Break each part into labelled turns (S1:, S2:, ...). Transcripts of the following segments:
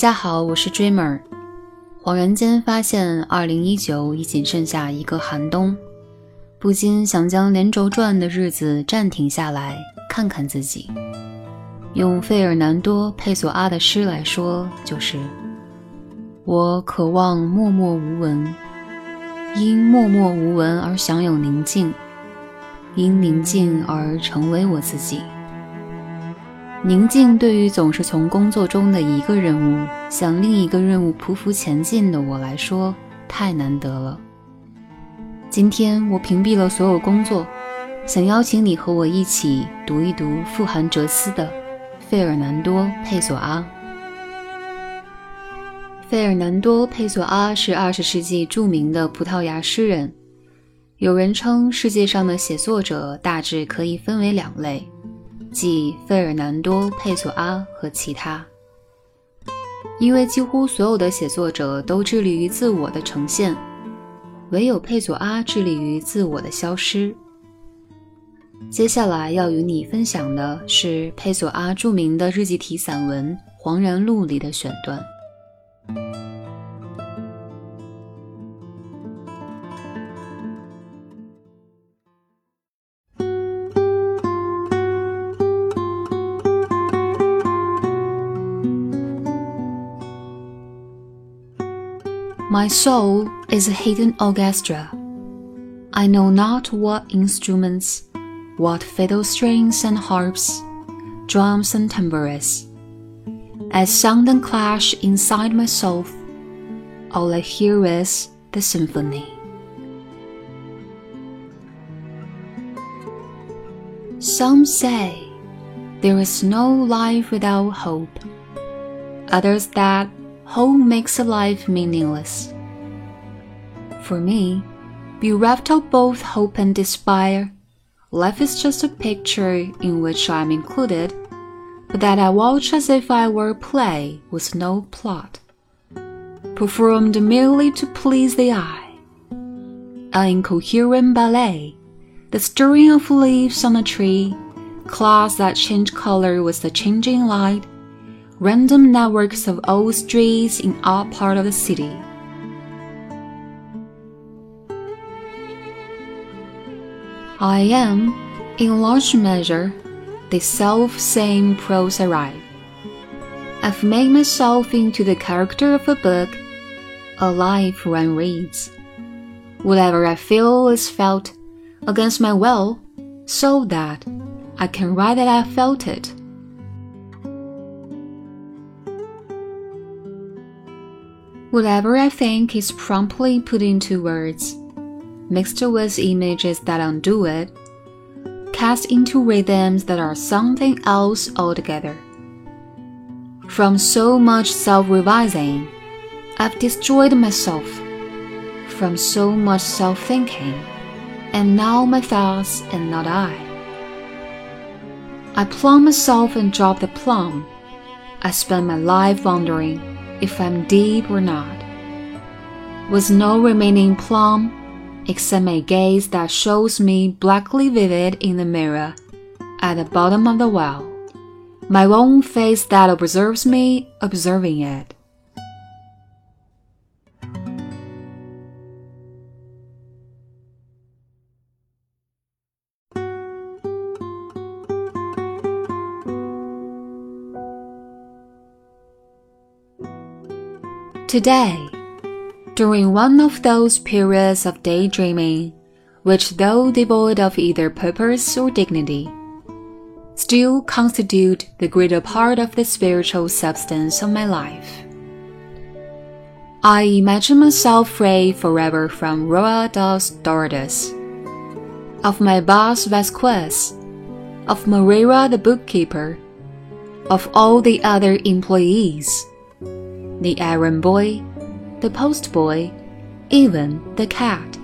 S1: 大家好，我是 Dreamer。恍然间发现，二零一九已仅剩下一个寒冬，不禁想将连轴转的日子暂停下来，看看自己。用费尔南多·佩索阿的诗来说，就是：我渴望默默无闻，因默默无闻而享有宁静，因宁静而成为我自己。宁静对于总是从工作中的一个任务向另一个任务匍匐前进的我来说，太难得了。今天我屏蔽了所有工作，想邀请你和我一起读一读富含哲思的费尔南多·佩索阿。费尔南多·佩索阿是二十世纪著名的葡萄牙诗人。有人称世界上的写作者大致可以分为两类。即费尔南多·佩索阿和其他，因为几乎所有的写作者都致力于自我的呈现，唯有佩索阿致力于自我的消失。接下来要与你分享的是佩索阿著名的日记体散文《黄然录》里的选段。My soul is a hidden orchestra. I know not what instruments, what fiddle strings and harps, drums and tambourines. As sound and clash inside myself, all I hear is the symphony. Some say there is no life without hope. Others that hope makes a life meaningless. For me, bereft of both hope and despair, life is just a picture in which I am included, but that I watch as if I were a play with no plot, performed merely to please the eye. An incoherent ballet, the stirring of leaves on a tree, clouds that change color with the changing light, random networks of old streets in our part of the city. I am, in large measure, the self same prose I I've made myself into the character of a book, a life one reads. Whatever I feel is felt against my will, so that I can write that I felt it. Whatever I think is promptly put into words, mixed with images that undo it, cast into rhythms that are something else altogether. From so much self revising, I've destroyed myself. From so much self thinking, and now my thoughts and not I. I plumb myself and drop the plumb. I spend my life wondering if I'm deep or not. With no remaining plumb, except my gaze that shows me blackly vivid in the mirror at the bottom of the well, my own face that observes me observing it. Today, during one of those periods of daydreaming, which, though devoid of either purpose or dignity, still constitute the greater part of the spiritual substance of my life. I imagine myself free forever from Rua dos Douradores, of my boss Vasquez, of Moreira the bookkeeper, of all the other employees the errand boy, the post boy, even the cat.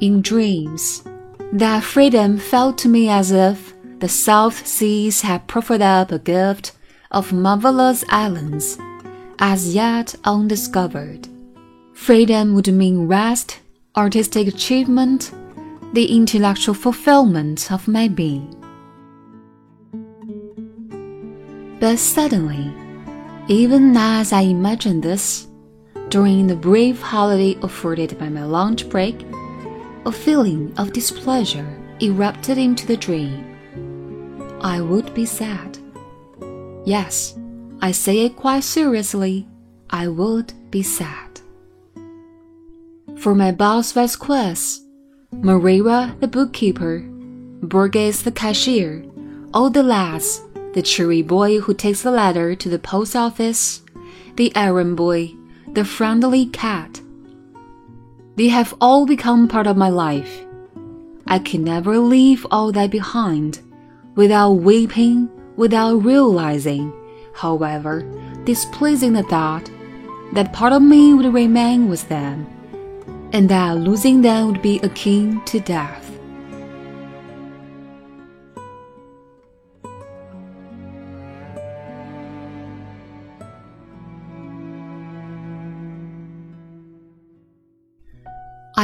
S1: In dreams, that freedom felt to me as if the South Seas had proffered up a gift of marvelous islands, as yet undiscovered. Freedom would mean rest, artistic achievement, the intellectual fulfillment of my being. But suddenly, even as I imagined this, during the brief holiday afforded by my lunch break, a feeling of displeasure erupted into the dream. I would be sad. Yes, I say it quite seriously. I would be sad. For my boss Vasquez, Moreira the bookkeeper, Borges the cashier, all the lads, the cheery boy who takes the letter to the post office, the errand boy, the friendly cat. They have all become part of my life. I can never leave all that behind without weeping, without realizing, however, displeasing the thought that part of me would remain with them, and that losing them would be akin to death.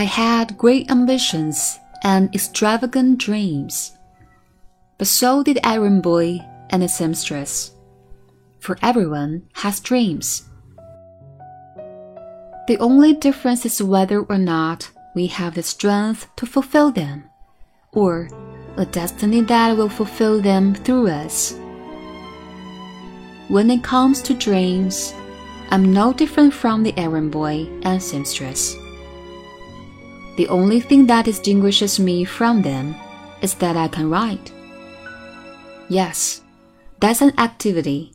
S1: I had great ambitions and extravagant dreams. But so did errand boy and the seamstress. For everyone has dreams. The only difference is whether or not we have the strength to fulfill them, or a destiny that will fulfill them through us. When it comes to dreams, I'm no different from the errand boy and seamstress. The only thing that distinguishes me from them is that I can write. Yes, that's an activity,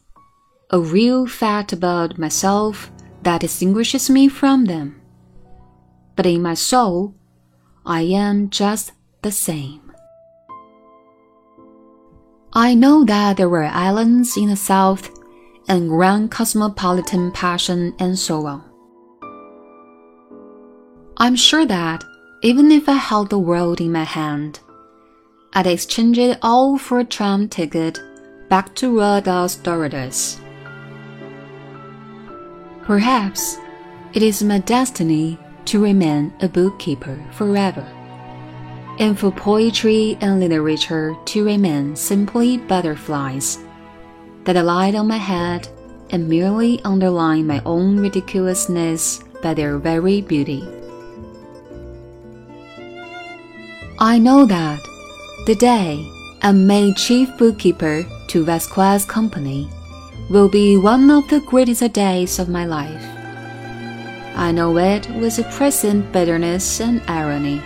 S1: a real fact about myself that distinguishes me from them. But in my soul, I am just the same. I know that there were islands in the south and grand cosmopolitan passion and so on. I'm sure that even if I held the world in my hand, I'd exchange it all for a tram ticket back to Rua dos Douradores. Perhaps it is my destiny to remain a bookkeeper forever, and for poetry and literature to remain simply butterflies that alight on my head and merely underline my own ridiculousness by their very beauty. I know that the day I'm made chief bookkeeper to Vasquez Company will be one of the greatest days of my life. I know it with a present bitterness and irony,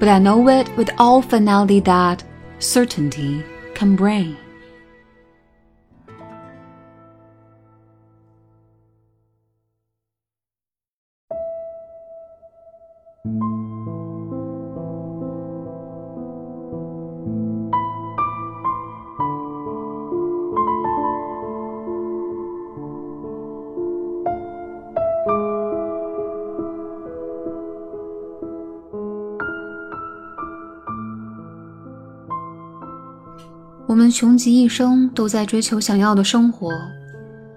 S1: but I know it with all finality that certainty can bring. 我们穷极一生都在追求想要的生活，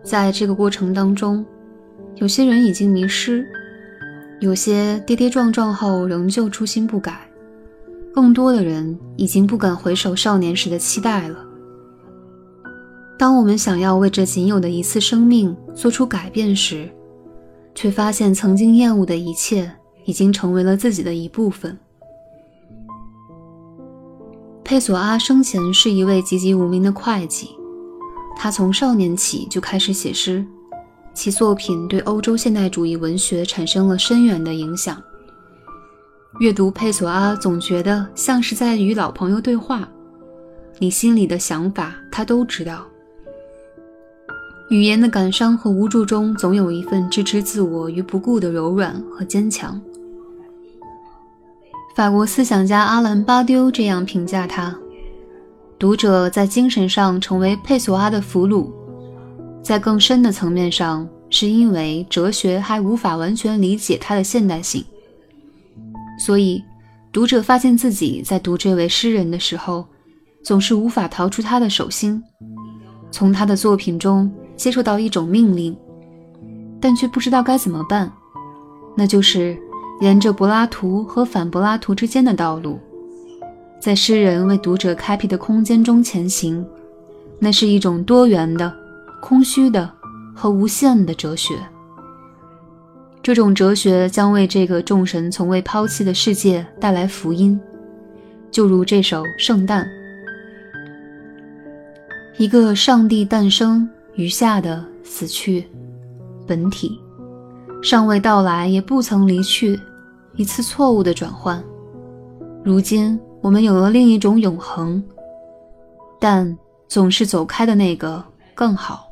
S1: 在这个过程当中，有些人已经迷失，有些跌跌撞撞后仍旧初心不改，更多的人已经不敢回首少年时的期待了。当我们想要为这仅有的一次生命做出改变时，却发现曾经厌恶的一切已经成为了自己的一部分。佩索阿生前是一位籍籍无名的会计，他从少年起就开始写诗，其作品对欧洲现代主义文学产生了深远的影响。阅读佩索阿，总觉得像是在与老朋友对话，你心里的想法他都知道。语言的感伤和无助中，总有一份支持自我于不顾的柔软和坚强。法国思想家阿兰·巴丢这样评价他：读者在精神上成为佩索阿的俘虏，在更深的层面上，是因为哲学还无法完全理解他的现代性。所以，读者发现自己在读这位诗人的时候，总是无法逃出他的手心，从他的作品中接受到一种命令，但却不知道该怎么办，那就是。沿着柏拉图和反柏拉图之间的道路，在诗人为读者开辟的空间中前行，那是一种多元的、空虚的和无限的哲学。这种哲学将为这个众神从未抛弃的世界带来福音，就如这首《圣诞》。一个上帝诞生，余下的死去，本体尚未到来，也不曾离去，一次错误的转换。如今我们有了另一种永恒，但总是走开的那个更好。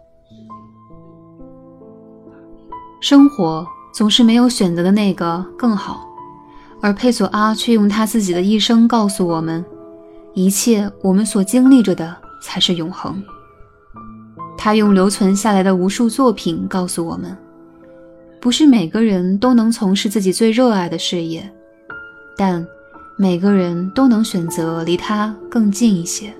S1: 生活。总是没有选择的那个更好，而佩索阿却用他自己的一生告诉我们：一切我们所经历着的才是永恒。他用留存下来的无数作品告诉我们：不是每个人都能从事自己最热爱的事业，但每个人都能选择离他更近一些。